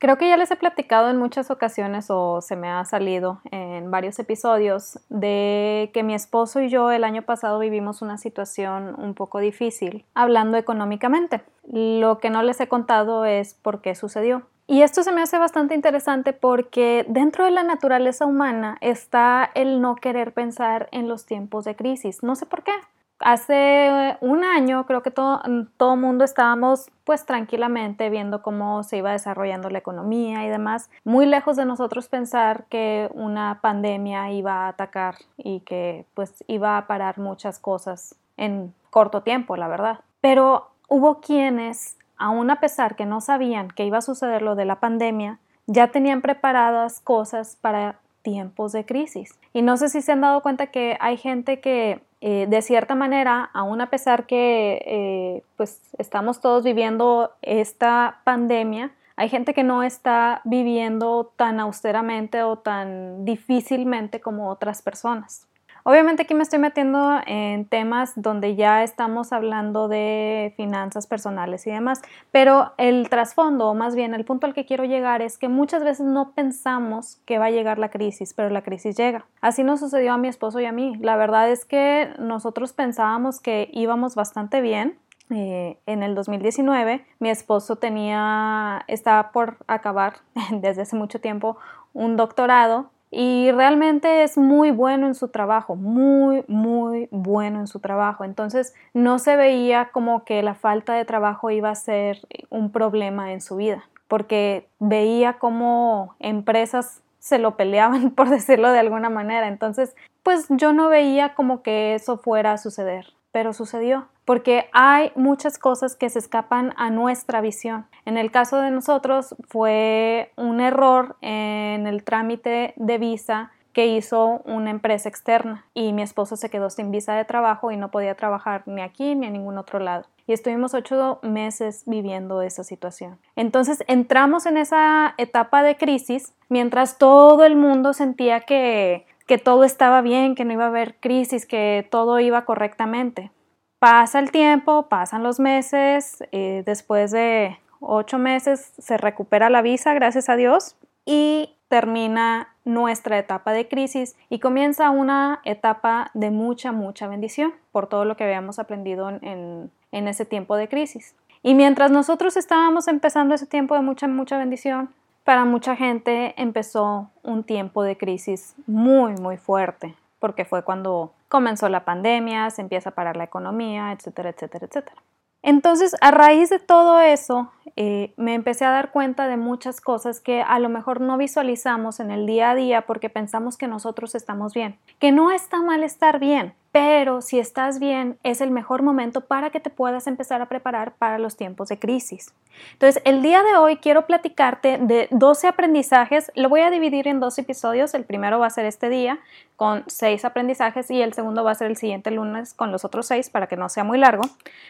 Creo que ya les he platicado en muchas ocasiones o se me ha salido en varios episodios de que mi esposo y yo el año pasado vivimos una situación un poco difícil hablando económicamente. Lo que no les he contado es por qué sucedió. Y esto se me hace bastante interesante porque dentro de la naturaleza humana está el no querer pensar en los tiempos de crisis. No sé por qué hace un año creo que todo todo mundo estábamos pues tranquilamente viendo cómo se iba desarrollando la economía y demás, muy lejos de nosotros pensar que una pandemia iba a atacar y que pues iba a parar muchas cosas en corto tiempo, la verdad. Pero hubo quienes, aun a pesar que no sabían que iba a suceder lo de la pandemia, ya tenían preparadas cosas para tiempos de crisis. Y no sé si se han dado cuenta que hay gente que eh, de cierta manera, aún a pesar que eh, pues estamos todos viviendo esta pandemia, hay gente que no está viviendo tan austeramente o tan difícilmente como otras personas. Obviamente aquí me estoy metiendo en temas donde ya estamos hablando de finanzas personales y demás, pero el trasfondo, o más bien el punto al que quiero llegar es que muchas veces no pensamos que va a llegar la crisis, pero la crisis llega. Así nos sucedió a mi esposo y a mí. La verdad es que nosotros pensábamos que íbamos bastante bien, eh, en el 2019 mi esposo tenía, estaba por acabar desde hace mucho tiempo un doctorado y realmente es muy bueno en su trabajo, muy, muy bueno en su trabajo. Entonces no se veía como que la falta de trabajo iba a ser un problema en su vida, porque veía como empresas se lo peleaban, por decirlo de alguna manera. Entonces, pues yo no veía como que eso fuera a suceder, pero sucedió porque hay muchas cosas que se escapan a nuestra visión. En el caso de nosotros fue un error en el trámite de visa que hizo una empresa externa y mi esposo se quedó sin visa de trabajo y no podía trabajar ni aquí ni en ningún otro lado. Y estuvimos ocho meses viviendo esa situación. Entonces entramos en esa etapa de crisis mientras todo el mundo sentía que, que todo estaba bien, que no iba a haber crisis, que todo iba correctamente. Pasa el tiempo, pasan los meses, eh, después de ocho meses se recupera la visa, gracias a Dios, y termina nuestra etapa de crisis y comienza una etapa de mucha, mucha bendición por todo lo que habíamos aprendido en, en ese tiempo de crisis. Y mientras nosotros estábamos empezando ese tiempo de mucha, mucha bendición, para mucha gente empezó un tiempo de crisis muy, muy fuerte, porque fue cuando comenzó la pandemia, se empieza a parar la economía, etcétera, etcétera, etcétera. Entonces, a raíz de todo eso, eh, me empecé a dar cuenta de muchas cosas que a lo mejor no visualizamos en el día a día porque pensamos que nosotros estamos bien, que no está mal estar bien, pero si estás bien es el mejor momento para que te puedas empezar a preparar para los tiempos de crisis. Entonces, el día de hoy quiero platicarte de 12 aprendizajes, lo voy a dividir en dos episodios, el primero va a ser este día con 6 aprendizajes y el segundo va a ser el siguiente lunes con los otros 6 para que no sea muy largo,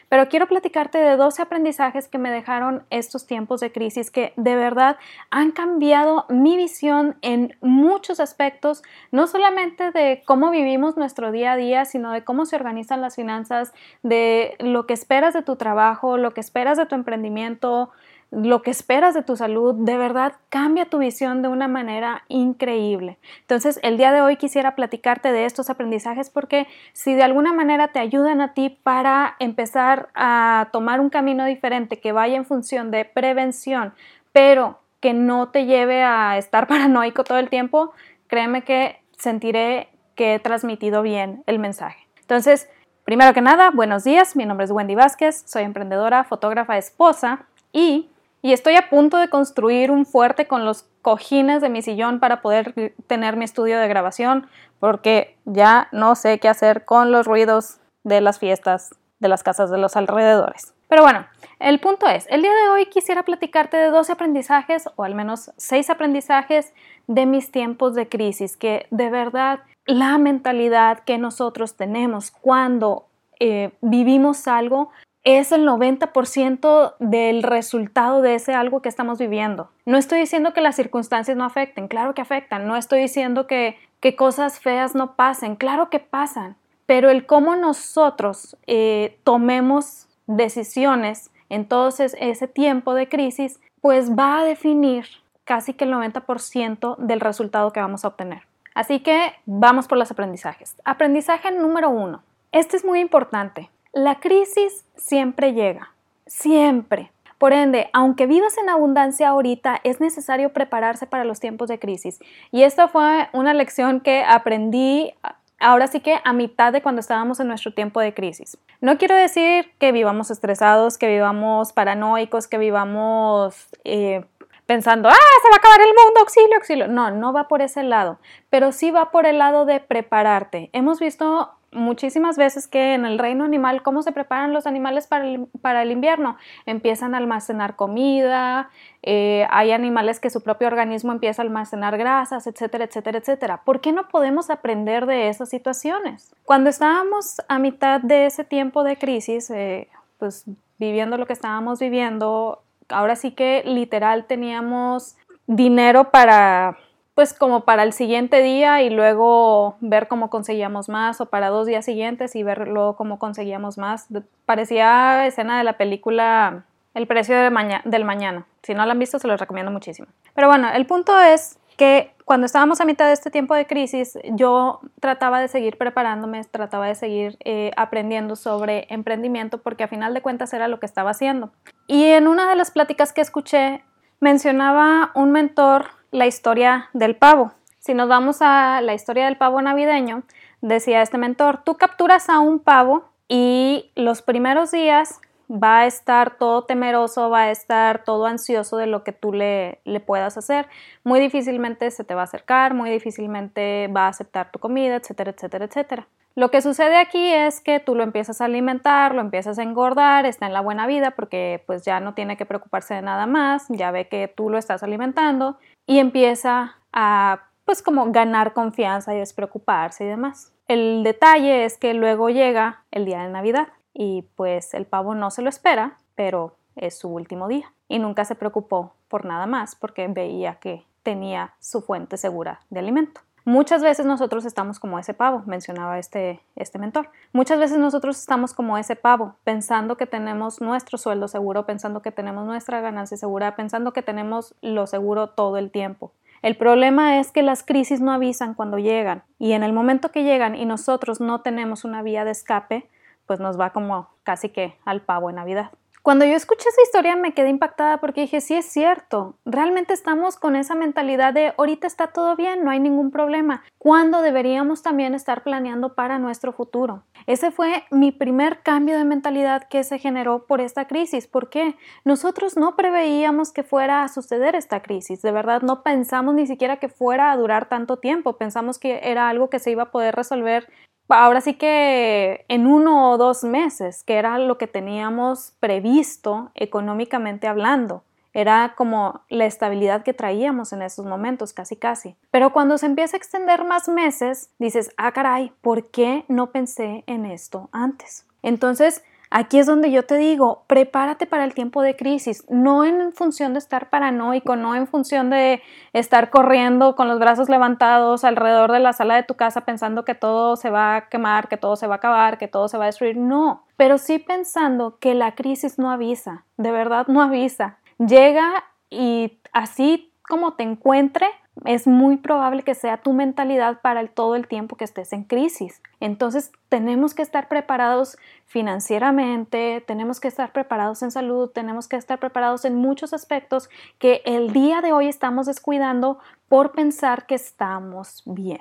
pero quiero platicarte de 12 aprendizajes que me dejaron estos tiempos de crisis que de verdad han cambiado mi visión en muchos aspectos, no solamente de cómo vivimos nuestro día a día, sino de cómo se organizan las finanzas, de lo que esperas de tu trabajo, lo que esperas de tu emprendimiento, lo que esperas de tu salud, de verdad cambia tu visión de una manera increíble. Entonces, el día de hoy quisiera platicarte de estos aprendizajes porque si de alguna manera te ayudan a ti para empezar a tomar un camino diferente que vaya en función de prevención, pero que no te lleve a estar paranoico todo el tiempo, créeme que sentiré que he transmitido bien el mensaje. Entonces, primero que nada, buenos días, mi nombre es Wendy Vázquez, soy emprendedora, fotógrafa, esposa y, y estoy a punto de construir un fuerte con los cojines de mi sillón para poder tener mi estudio de grabación porque ya no sé qué hacer con los ruidos de las fiestas de las casas de los alrededores. Pero bueno, el punto es, el día de hoy quisiera platicarte de 12 aprendizajes o al menos 6 aprendizajes de mis tiempos de crisis que de verdad la mentalidad que nosotros tenemos cuando eh, vivimos algo es el 90% del resultado de ese algo que estamos viviendo. No estoy diciendo que las circunstancias no afecten, claro que afectan. No estoy diciendo que, que cosas feas no pasen, claro que pasan. Pero el cómo nosotros eh, tomemos decisiones en todo ese tiempo de crisis pues va a definir casi que el 90% del resultado que vamos a obtener. Así que vamos por los aprendizajes. Aprendizaje número uno. Este es muy importante. La crisis siempre llega, siempre. Por ende, aunque vivas en abundancia ahorita, es necesario prepararse para los tiempos de crisis. Y esta fue una lección que aprendí ahora sí que a mitad de cuando estábamos en nuestro tiempo de crisis. No quiero decir que vivamos estresados, que vivamos paranoicos, que vivamos eh, pensando, ah, se va a acabar el mundo, auxilio, auxilio. No, no va por ese lado, pero sí va por el lado de prepararte. Hemos visto muchísimas veces que en el reino animal, ¿cómo se preparan los animales para el, para el invierno? Empiezan a almacenar comida, eh, hay animales que su propio organismo empieza a almacenar grasas, etcétera, etcétera, etcétera. ¿Por qué no podemos aprender de esas situaciones? Cuando estábamos a mitad de ese tiempo de crisis, eh, pues viviendo lo que estábamos viviendo, ahora sí que literal teníamos dinero para pues como para el siguiente día y luego ver cómo conseguíamos más o para dos días siguientes y ver luego cómo conseguíamos más. Parecía escena de la película El precio del mañana. Si no la han visto se los recomiendo muchísimo. Pero bueno, el punto es que cuando estábamos a mitad de este tiempo de crisis, yo trataba de seguir preparándome, trataba de seguir eh, aprendiendo sobre emprendimiento porque a final de cuentas era lo que estaba haciendo. Y en una de las pláticas que escuché mencionaba un mentor la historia del pavo. Si nos vamos a la historia del pavo navideño, decía este mentor, tú capturas a un pavo y los primeros días va a estar todo temeroso, va a estar todo ansioso de lo que tú le, le, puedas hacer. Muy difícilmente se te va a acercar, muy difícilmente va a aceptar tu comida, etcétera, etcétera, etcétera. Lo que sucede aquí es que tú lo empiezas a alimentar, lo empiezas a engordar, está en la buena vida porque pues ya no tiene que preocuparse de nada más, ya ve que tú lo estás alimentando y empieza a pues como ganar confianza y despreocuparse y demás. El detalle es que luego llega el día de Navidad y pues el pavo no se lo espera, pero es su último día y nunca se preocupó por nada más porque veía que tenía su fuente segura de alimento. Muchas veces nosotros estamos como ese pavo, mencionaba este, este mentor. Muchas veces nosotros estamos como ese pavo, pensando que tenemos nuestro sueldo seguro, pensando que tenemos nuestra ganancia segura, pensando que tenemos lo seguro todo el tiempo. El problema es que las crisis no avisan cuando llegan y en el momento que llegan y nosotros no tenemos una vía de escape, pues nos va como casi que al pavo en Navidad. Cuando yo escuché esa historia me quedé impactada porque dije, sí es cierto, realmente estamos con esa mentalidad de ahorita está todo bien, no hay ningún problema, cuando deberíamos también estar planeando para nuestro futuro. Ese fue mi primer cambio de mentalidad que se generó por esta crisis. ¿Por qué? Nosotros no preveíamos que fuera a suceder esta crisis, de verdad no pensamos ni siquiera que fuera a durar tanto tiempo, pensamos que era algo que se iba a poder resolver ahora sí que en uno o dos meses, que era lo que teníamos previsto económicamente hablando. Era como la estabilidad que traíamos en esos momentos, casi casi. Pero cuando se empieza a extender más meses, dices, ah, caray, ¿por qué no pensé en esto antes? Entonces, Aquí es donde yo te digo, prepárate para el tiempo de crisis, no en función de estar paranoico, no en función de estar corriendo con los brazos levantados alrededor de la sala de tu casa pensando que todo se va a quemar, que todo se va a acabar, que todo se va a destruir, no, pero sí pensando que la crisis no avisa, de verdad no avisa. Llega y así como te encuentre, es muy probable que sea tu mentalidad para todo el tiempo que estés en crisis. Entonces tenemos que estar preparados financieramente, tenemos que estar preparados en salud, tenemos que estar preparados en muchos aspectos que el día de hoy estamos descuidando por pensar que estamos bien.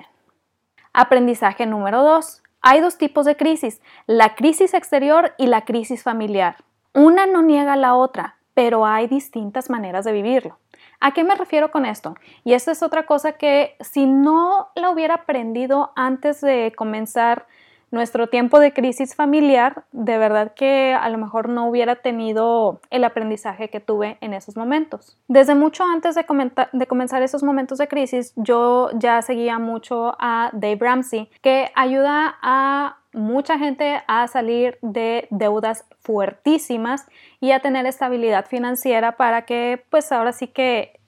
Aprendizaje número dos. Hay dos tipos de crisis, la crisis exterior y la crisis familiar. Una no niega la otra, pero hay distintas maneras de vivirlo. ¿A qué me refiero con esto? Y esta es otra cosa que si no la hubiera aprendido antes de comenzar nuestro tiempo de crisis familiar, de verdad que a lo mejor no hubiera tenido el aprendizaje que tuve en esos momentos. Desde mucho antes de, de, comenzar esos momentos de crisis, yo ya seguía mucho a Dave Ramsey, que ayuda a mucha gente a salir de deudas fuertísimas y a tener estabilidad financiera para que pues ahora sí que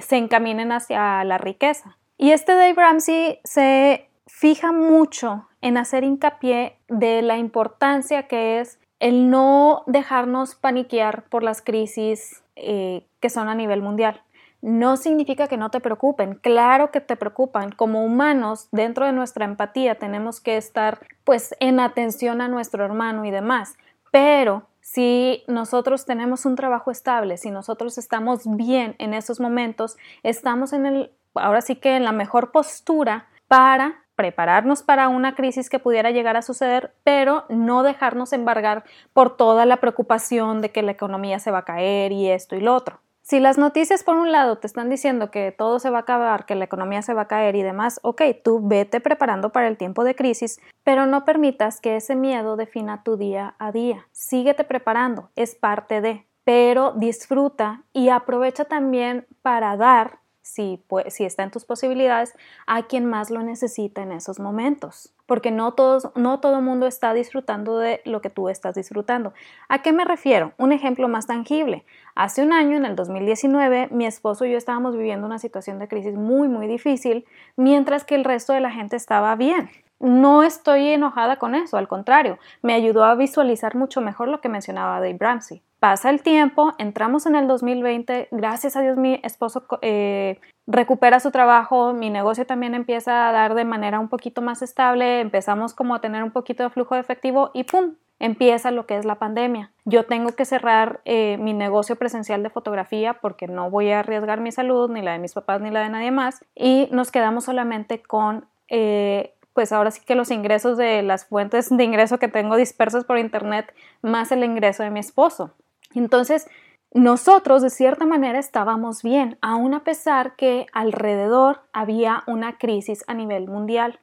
se encaminen hacia la riqueza. Y este Dave Ramsey se fija mucho en hacer hincapié de la importancia que es el no dejarnos paniquear por las crisis eh, que son a nivel mundial. No significa que no te preocupen, claro que te preocupan. Como humanos, dentro de nuestra empatía tenemos que estar pues en atención a nuestro hermano y demás, pero si nosotros tenemos un trabajo estable, si nosotros estamos bien en esos momentos, estamos en el, ahora sí que en la mejor postura para prepararnos para una crisis que pudiera llegar a suceder, pero no dejarnos embargar por toda la preocupación de que la economía se va a caer y esto y lo otro. Si las noticias por un lado te están diciendo que todo se va a acabar, que la economía se va a caer y demás, ok, tú vete preparando para el tiempo de crisis, pero no permitas que ese miedo defina tu día a día. Síguete preparando, es parte de, pero disfruta y aprovecha también para dar si, si está en tus posibilidades, a quien más lo necesita en esos momentos. Porque no, todos, no todo el mundo está disfrutando de lo que tú estás disfrutando. ¿A qué me refiero? Un ejemplo más tangible. Hace un año, en el 2019, mi esposo y yo estábamos viviendo una situación de crisis muy, muy difícil, mientras que el resto de la gente estaba bien. No estoy enojada con eso, al contrario, me ayudó a visualizar mucho mejor lo que mencionaba Dave Ramsey. Pasa el tiempo, entramos en el 2020, gracias a Dios mi esposo eh, recupera su trabajo, mi negocio también empieza a dar de manera un poquito más estable, empezamos como a tener un poquito de flujo de efectivo y ¡pum! empieza lo que es la pandemia. Yo tengo que cerrar eh, mi negocio presencial de fotografía porque no voy a arriesgar mi salud, ni la de mis papás, ni la de nadie más, y nos quedamos solamente con eh, pues ahora sí que los ingresos de las fuentes de ingreso que tengo dispersos por internet más el ingreso de mi esposo. Entonces, nosotros de cierta manera estábamos bien, aun a pesar que alrededor había una crisis a nivel mundial.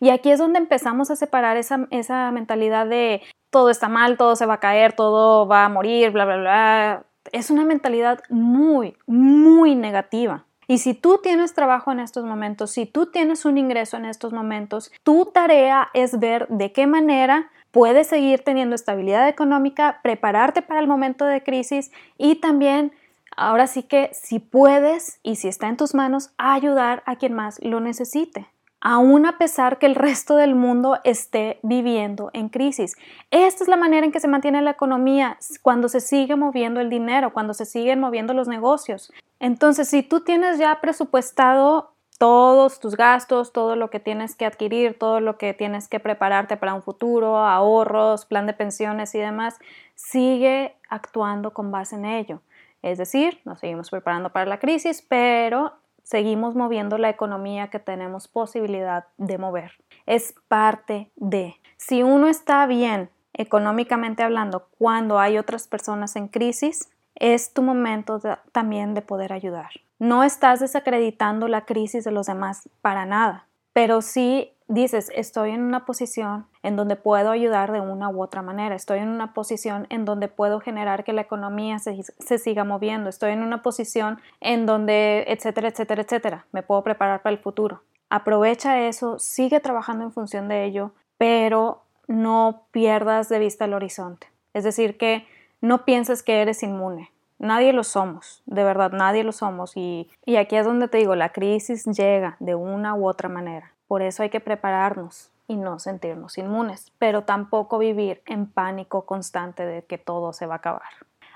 Y aquí es donde empezamos a separar esa, esa mentalidad de todo está mal, todo se va a caer, todo va a morir, bla, bla, bla. Es una mentalidad muy, muy negativa. Y si tú tienes trabajo en estos momentos, si tú tienes un ingreso en estos momentos, tu tarea es ver de qué manera puedes seguir teniendo estabilidad económica, prepararte para el momento de crisis y también, ahora sí que si puedes y si está en tus manos, ayudar a quien más lo necesite aún a pesar que el resto del mundo esté viviendo en crisis. Esta es la manera en que se mantiene la economía cuando se sigue moviendo el dinero, cuando se siguen moviendo los negocios. Entonces, si tú tienes ya presupuestado todos tus gastos, todo lo que tienes que adquirir, todo lo que tienes que prepararte para un futuro, ahorros, plan de pensiones y demás, sigue actuando con base en ello. Es decir, nos seguimos preparando para la crisis, pero seguimos moviendo la economía que tenemos posibilidad de mover. Es parte de. Si uno está bien económicamente hablando cuando hay otras personas en crisis, es tu momento también de poder ayudar. No estás desacreditando la crisis de los demás para nada, pero sí dices, estoy en una posición en donde puedo ayudar de una u otra manera, estoy en una posición en donde puedo generar que la economía se, se, siga moviendo, estoy en una posición en donde, etcétera, etcétera, etcétera, me puedo preparar para el futuro. Aprovecha eso, sigue trabajando en función de ello, pero no pierdas de vista el horizonte. Es decir, que no pienses que eres inmune. Nadie lo somos, de verdad, nadie lo somos. Y, y aquí es donde te digo, la crisis llega de una u otra manera. Por eso hay que prepararnos y no sentirnos inmunes, pero tampoco vivir en pánico constante de que todo se va a acabar.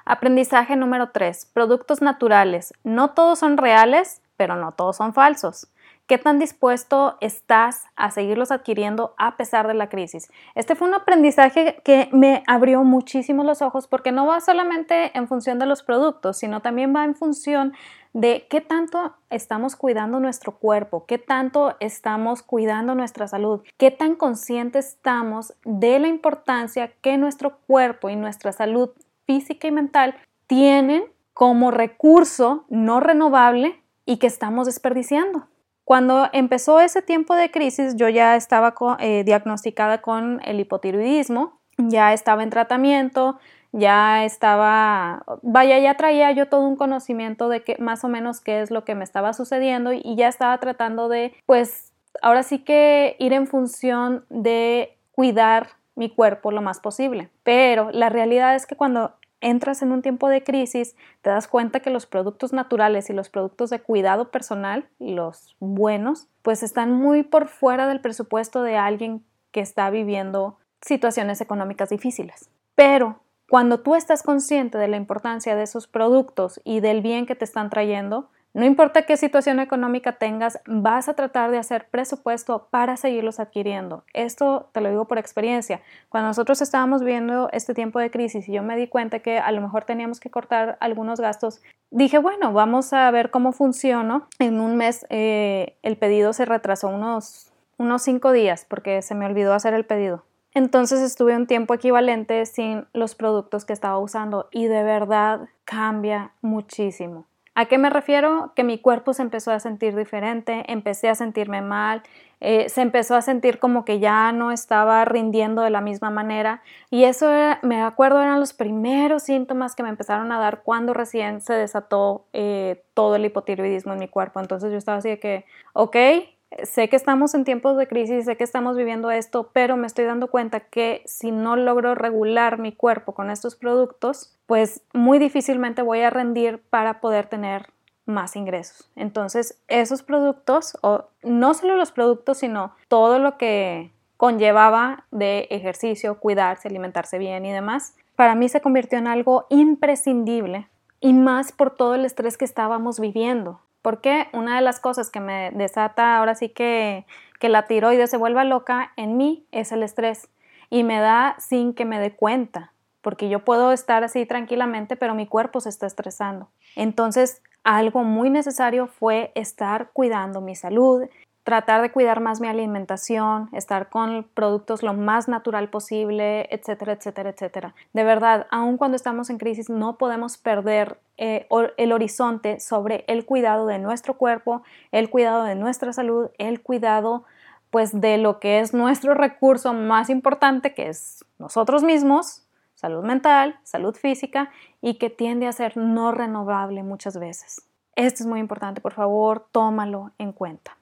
Aprendizaje número 3. Productos naturales. No todos son reales, pero no todos son falsos. ¿Qué tan dispuesto estás a seguirlos adquiriendo a pesar de la crisis? Este fue un aprendizaje que me abrió muchísimo los ojos porque no va solamente en función de los productos, sino también va en función de qué tanto estamos cuidando nuestro cuerpo, qué tanto estamos cuidando nuestra salud, qué tan conscientes estamos de la importancia que nuestro cuerpo y nuestra salud física y mental tienen como recurso no renovable y que estamos desperdiciando. Cuando empezó ese tiempo de crisis, yo ya estaba eh, diagnosticada con el hipotiroidismo, ya estaba en tratamiento, ya estaba, vaya, ya traía yo todo un conocimiento de que más o menos qué es lo que me estaba sucediendo y ya estaba tratando de, pues, ahora sí que ir en función de cuidar mi cuerpo lo más posible. Pero la realidad es que cuando entras en un tiempo de crisis, te das cuenta que los productos naturales y los productos de cuidado personal, los buenos, pues están muy por fuera del presupuesto de alguien que está viviendo situaciones económicas difíciles. Pero Cuando tú estás consciente de la importancia de esos productos y del bien que te están trayendo, no importa qué situación económica tengas, vas a tratar de hacer presupuesto para seguirlos adquiriendo. Esto te lo digo por experiencia. Cuando nosotros estábamos viendo este tiempo de crisis y yo me di cuenta que a lo mejor teníamos que cortar algunos gastos, dije, bueno, vamos a ver cómo funciona. En un mes eh, el pedido se retrasó unos, unos cinco días porque se me olvidó hacer el pedido. Entonces estuve un tiempo equivalente sin los productos que estaba usando y de verdad cambia muchísimo. ¿A qué me refiero? Que mi cuerpo se empezó a sentir diferente, empecé a sentirme mal, eh, se empezó a sentir como que ya no estaba rindiendo de la misma manera y eso me acuerdo eran los primeros síntomas que me empezaron a dar cuando recién se desató eh, todo el hipotiroidismo en mi cuerpo. Entonces yo estaba así de que, ok, sé que estamos en tiempos de crisis, sé que estamos viviendo esto, pero me estoy dando cuenta que si no logro regular mi cuerpo con estos productos, pues muy difícilmente voy a rendir para poder tener más ingresos. Entonces, esos productos, o no solo los productos, sino todo lo que conllevaba de ejercicio, cuidarse, alimentarse bien y demás, para mí se convirtió en algo imprescindible y más por todo el estrés que estábamos viviendo. Porque una de las cosas que me desata ahora sí que, que la tiroides se vuelva loca en mí es el estrés y me da sin que me dé cuenta, porque yo puedo estar así tranquilamente, pero mi cuerpo se está estresando. Entonces, algo muy necesario fue estar cuidando mi salud, tratar de cuidar más mi alimentación, estar con productos lo más natural posible, etcétera, etcétera, etcétera. De verdad, aun cuando estamos en crisis, no podemos perder eh, el horizonte sobre el cuidado de nuestro cuerpo, el cuidado de nuestra salud, el cuidado pues de lo que es nuestro recurso más importante, que es nosotros mismos, salud mental, salud física y que tiende a ser no renovable muchas veces. Esto es muy importante, por favor, tómalo en cuenta.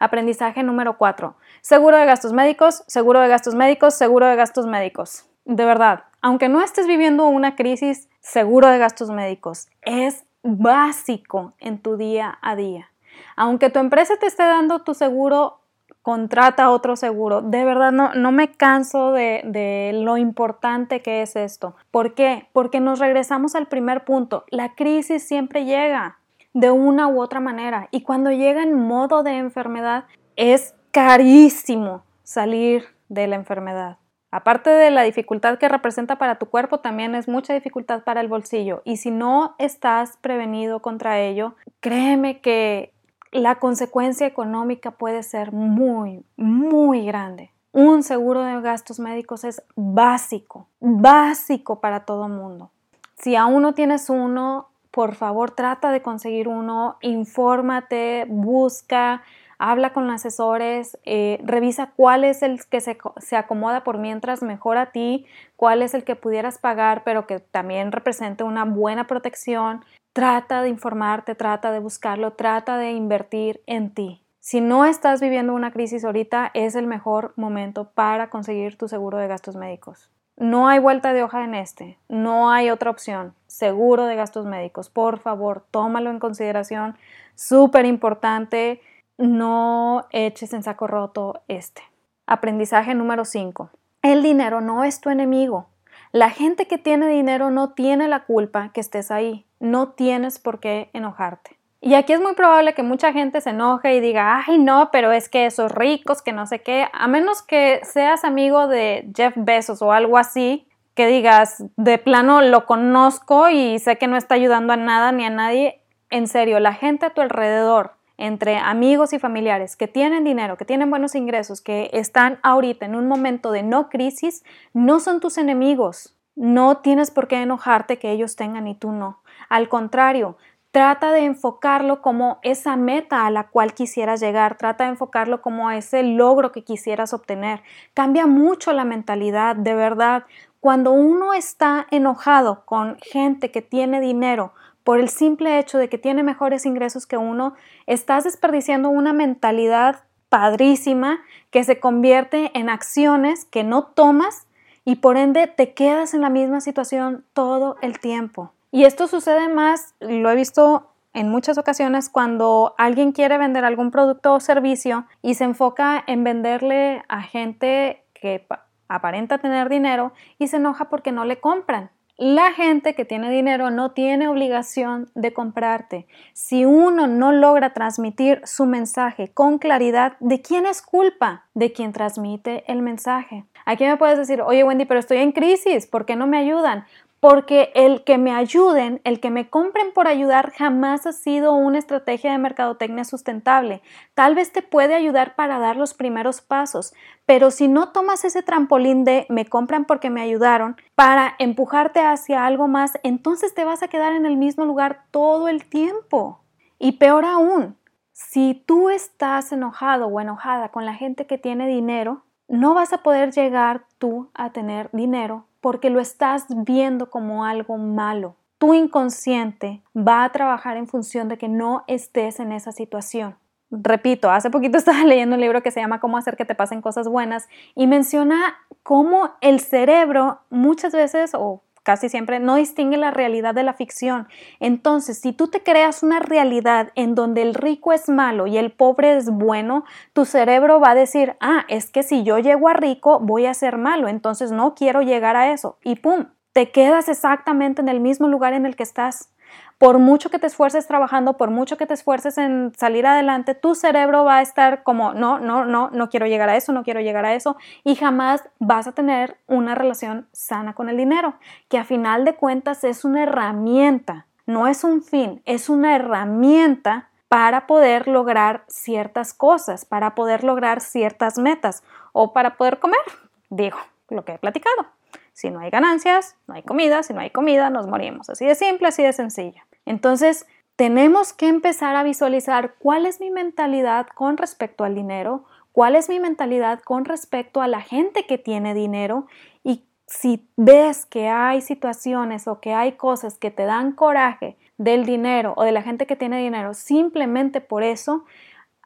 Aprendizaje número 4. Seguro de gastos médicos, seguro de gastos médicos, seguro de gastos médicos. De verdad, aunque no estés viviendo una crisis, seguro de gastos médicos es básico en tu día a día. Aunque tu empresa te esté dando tu seguro, contrata otro seguro. De verdad, no, no me canso de, de, lo importante que es esto. ¿Por qué? Porque nos regresamos al primer punto. La crisis siempre llega de una u otra manera. Y cuando llega en modo de enfermedad, es carísimo salir de la enfermedad. Aparte de la dificultad que representa para tu cuerpo, también es mucha dificultad para el bolsillo. Y si no estás prevenido contra ello, créeme que la consecuencia económica puede ser muy, muy grande. Un seguro de gastos médicos es básico, básico para todo mundo. Si aún no tienes uno, por favor trata de conseguir uno, infórmate, busca, habla con asesores, eh, revisa cuál es el que se, se, acomoda por mientras mejor a ti, cuál es el que pudieras pagar, pero que también represente una buena protección. Trata de informarte, trata de buscarlo, trata de invertir en ti. Si no estás viviendo una crisis ahorita, es el mejor momento para conseguir tu seguro de gastos médicos. No hay vuelta de hoja en este, no hay otra opción. Seguro de gastos médicos, por favor, tómalo en consideración. Súper importante, no eches en saco roto este. Aprendizaje número 5. El dinero no es tu enemigo. La gente que tiene dinero no tiene la culpa que estés ahí. No tienes por qué enojarte. Y aquí es muy probable que mucha gente se enoje y diga, ay no, pero es que esos ricos, que no sé qué, a menos que seas amigo de Jeff Bezos o algo así, que digas, de plano lo conozco y sé que no está ayudando a nada ni a nadie, en serio, la gente a tu alrededor, entre amigos y familiares que tienen dinero, que tienen buenos ingresos, que están ahorita en un momento de no crisis, no son tus enemigos. No tienes por qué enojarte que ellos tengan y tú no. Al contrario, Trata de enfocarlo como esa meta a la cual quisieras llegar, trata de enfocarlo como ese logro que quisieras obtener. Cambia mucho la mentalidad, de verdad. Cuando uno está enojado con gente que tiene dinero por el simple hecho de que tiene mejores ingresos que uno, estás desperdiciando una mentalidad padrísima que se convierte en acciones que no tomas y por ende te quedas en la misma situación todo el tiempo. Y esto sucede más, lo he visto en muchas ocasiones cuando alguien quiere vender algún producto o servicio y se enfoca en venderle a gente que aparenta tener dinero y se enoja porque no le compran. La gente que tiene dinero no tiene obligación de comprarte. Si uno no logra transmitir su mensaje con claridad, ¿de quién es culpa? De quien transmite el mensaje. Aquí me puedes decir, oye Wendy, pero estoy en crisis, ¿por qué no me ayudan? Porque el que me ayuden, el que me compren por ayudar jamás ha sido una estrategia de mercadotecnia sustentable. Tal vez te puede ayudar para dar los primeros pasos, pero si no tomas ese trampolín de me compran porque me ayudaron para empujarte hacia algo más, entonces te vas a quedar en el mismo lugar todo el tiempo. Y peor aún, si tú estás enojado o enojada con la gente que tiene dinero, no vas a poder llegar tú a tener dinero porque lo estás viendo como algo malo. Tu inconsciente va a trabajar en función de que no estés en esa situación. Repito, hace poquito estaba leyendo un libro que se llama Cómo hacer que te pasen cosas buenas y menciona cómo el cerebro muchas veces o casi siempre no distingue la realidad de la ficción. Entonces, si tú te creas una realidad en donde el rico es malo y el pobre es bueno, tu cerebro va a decir, ah, es que si yo llego a rico voy a ser malo, entonces no quiero llegar a eso. Y ¡pum! Te quedas exactamente en el mismo lugar en el que estás por mucho que te esfuerces trabajando, por mucho que te esfuerces en salir adelante, tu cerebro va a estar como, no, no, no, no quiero llegar a eso, no quiero llegar a eso, y jamás vas a tener una relación sana con el dinero, que a final de cuentas es una herramienta, no es un fin, es una herramienta para poder lograr ciertas cosas, para poder lograr ciertas metas o para poder comer, digo, lo que he platicado. Si no hay ganancias, no hay comida, si no hay comida, nos morimos. Así de simple, así de sencillo. Entonces, tenemos que empezar a visualizar cuál es mi mentalidad con respecto al dinero, cuál es mi mentalidad con respecto a la gente que tiene dinero y si ves que hay situaciones o que hay cosas que te dan coraje del dinero o de la gente que tiene dinero simplemente por eso,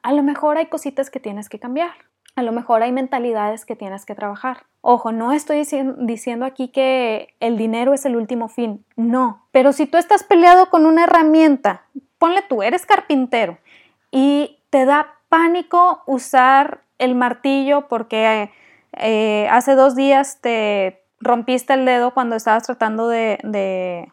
a lo mejor hay cositas que tienes que cambiar. A lo mejor hay mentalidades que tienes que trabajar. Ojo, no estoy diciendo aquí que el dinero es el último fin, no. Pero si tú estás peleado con una herramienta, ponle tú, eres carpintero y te da pánico usar el martillo porque eh, hace dos días te rompiste el dedo cuando estabas tratando de,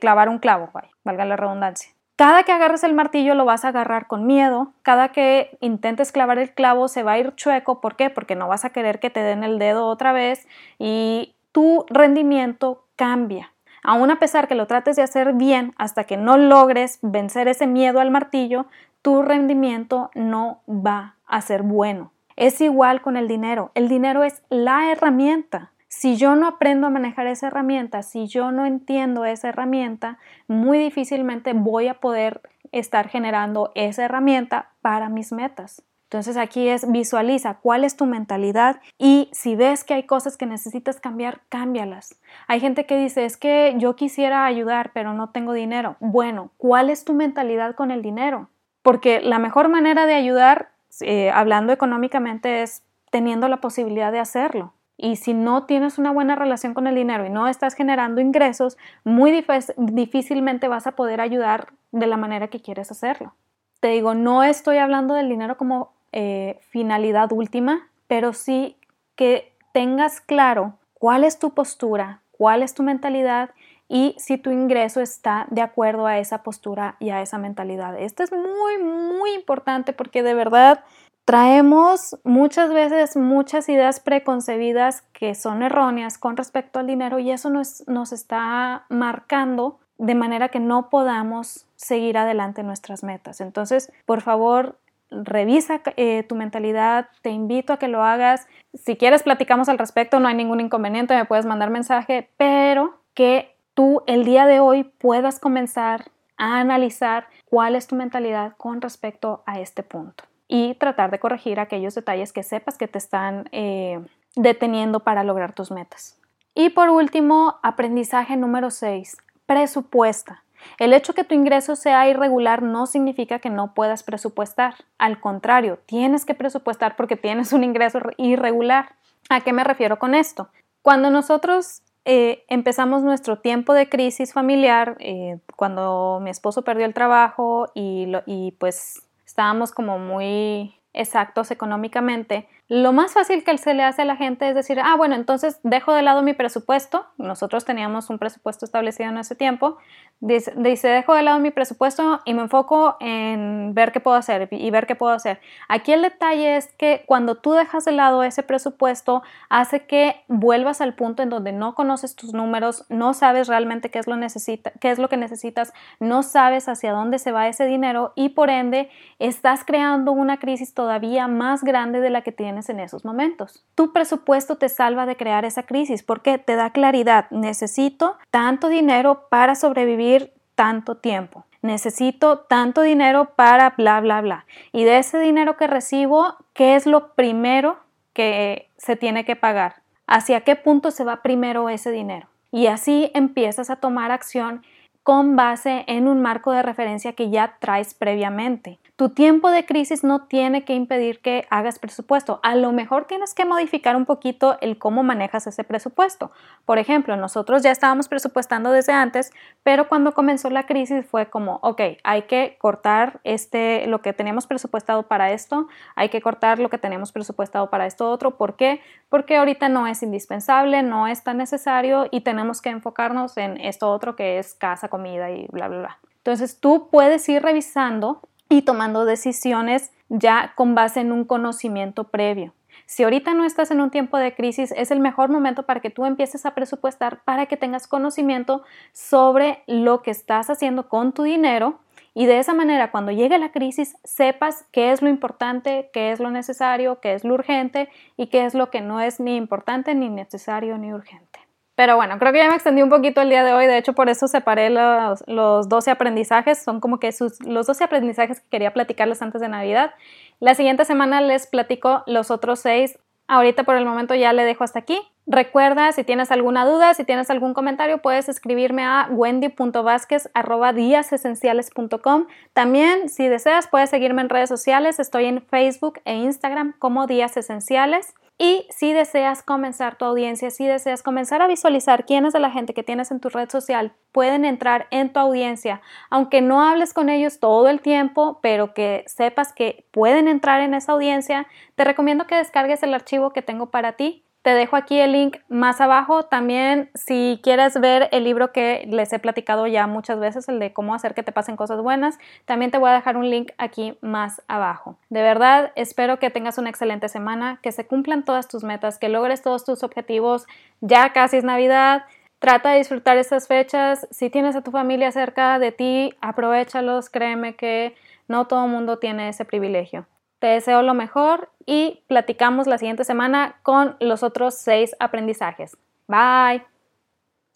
clavar un clavo, valga la redundancia. Cada que agarres el martillo lo vas a agarrar con miedo, cada que intentes clavar el clavo se va a ir chueco, ¿por qué? Porque no vas a querer que te den el dedo otra vez y tu rendimiento cambia. Aún a pesar que lo trates de hacer bien hasta que no logres vencer ese miedo al martillo, tu rendimiento no va a ser bueno. Es igual con el dinero. El dinero es la herramienta. Si yo no aprendo a manejar esa herramienta, si yo no entiendo esa herramienta, muy difícilmente voy a poder estar generando esa herramienta para mis metas. Entonces aquí es visualiza cuál es tu mentalidad y si ves que hay cosas que necesitas cambiar, cámbialas. Hay gente que dice, es que yo quisiera ayudar, pero no tengo dinero. Bueno, ¿cuál es tu mentalidad con el dinero? Porque la mejor manera de ayudar, eh, hablando económicamente, es teniendo la posibilidad de hacerlo. Y si no tienes una buena relación con el dinero y no estás generando ingresos, muy difícilmente vas a poder ayudar de la manera que quieres hacerlo. Te digo, no estoy hablando del dinero como eh, finalidad última, pero sí que tengas claro cuál es tu postura, cuál es tu mentalidad y si tu ingreso está de acuerdo a esa postura y a esa mentalidad. Esto es muy, muy importante porque de verdad Traemos muchas veces muchas ideas preconcebidas que son erróneas con respecto al dinero y eso nos, nos está marcando de manera que no podamos seguir adelante nuestras metas. Entonces, por favor, revisa eh, tu mentalidad, te invito a que lo hagas. Si quieres, platicamos al respecto, no hay ningún inconveniente, me puedes mandar mensaje, pero que tú el día de hoy puedas comenzar a analizar cuál es tu mentalidad con respecto a este punto y tratar de corregir aquellos detalles que sepas que te están eh, deteniendo para lograr tus metas. Y por último, aprendizaje número 6, presupuesta. El hecho que tu ingreso sea irregular no significa que no puedas presupuestar. Al contrario, tienes que presupuestar porque tienes un ingreso irregular. ¿A qué me refiero con esto? Cuando nosotros eh, empezamos nuestro tiempo de crisis familiar, eh, cuando mi esposo perdió el trabajo y, y pues estábamos como muy exactos económicamente, Lo más fácil que se le hace a la gente es decir, ah, bueno, entonces dejo de lado mi presupuesto. Nosotros teníamos un presupuesto establecido en ese tiempo. Dice, dice, dejo de lado mi presupuesto y me enfoco en ver qué puedo hacer y ver qué puedo hacer. Aquí el detalle es que cuando tú dejas de lado ese presupuesto, hace que vuelvas al punto en donde no conoces tus números, no sabes realmente qué es lo, necesita, qué es lo que necesitas, no sabes hacia dónde se va ese dinero y por ende estás creando una crisis todavía más grande de la que tienes en esos momentos. Tu presupuesto te salva de crear esa crisis porque te da claridad. Necesito tanto dinero para sobrevivir tanto tiempo. Necesito tanto dinero para bla, bla, bla. Y de ese dinero que recibo, ¿qué es lo primero que se tiene que pagar? ¿Hacia qué punto se va primero ese dinero? Y así empiezas a tomar acción con base en un marco de referencia que ya traes previamente. Tu tiempo de crisis no tiene que impedir que hagas presupuesto. A lo mejor tienes que modificar un poquito el cómo manejas ese presupuesto. Por ejemplo, nosotros ya estábamos presupuestando desde antes, pero cuando comenzó la crisis fue como, ok, hay que cortar este, lo que teníamos presupuestado para esto, hay que cortar lo que tenemos presupuestado para esto otro. ¿Por qué? Porque ahorita no es indispensable, no es tan necesario y tenemos que enfocarnos en esto otro que es casa, y bla, bla, bla. Entonces tú puedes ir revisando y tomando decisiones ya con base en un conocimiento previo. Si ahorita no estás en un tiempo de crisis, es el mejor momento para que tú empieces a presupuestar para que tengas conocimiento sobre lo que estás haciendo con tu dinero y de esa manera cuando llegue la crisis sepas qué es lo importante, qué es lo necesario, qué es lo urgente y qué es lo que no es ni importante, ni necesario, ni urgente. Pero bueno, creo que ya me extendí un poquito el día de hoy, de hecho por eso separé los, los 12 aprendizajes, son como que sus, los 12 aprendizajes que quería platicarles antes de Navidad. La siguiente semana les platico los otros 6, ahorita por el momento ya le dejo hasta aquí. Recuerda, si tienes alguna duda, si tienes algún comentario, puedes escribirme a wendy.vásquez.com. También, si deseas, puedes seguirme en redes sociales. Estoy en Facebook e Instagram como Días Esenciales. Y si deseas comenzar tu audiencia, si deseas comenzar a visualizar quiénes de la gente que tienes en tu red social pueden entrar en tu audiencia, aunque no hables con ellos todo el tiempo, pero que sepas que pueden entrar en esa audiencia, te recomiendo que descargues el archivo que tengo para ti te dejo aquí el link más abajo. También si quieres ver el libro que les he platicado ya muchas veces, el de cómo hacer que te pasen cosas buenas, también te voy a dejar un link aquí más abajo. De verdad, espero que tengas una excelente semana, que se cumplan todas tus metas, que logres todos tus objetivos. Ya casi es Navidad. Trata de disfrutar estas fechas. Si tienes a tu familia cerca de ti, aprovechalos. Créeme que no todo mundo tiene ese privilegio. Te deseo lo mejor y platicamos la siguiente semana con los otros seis aprendizajes. Bye.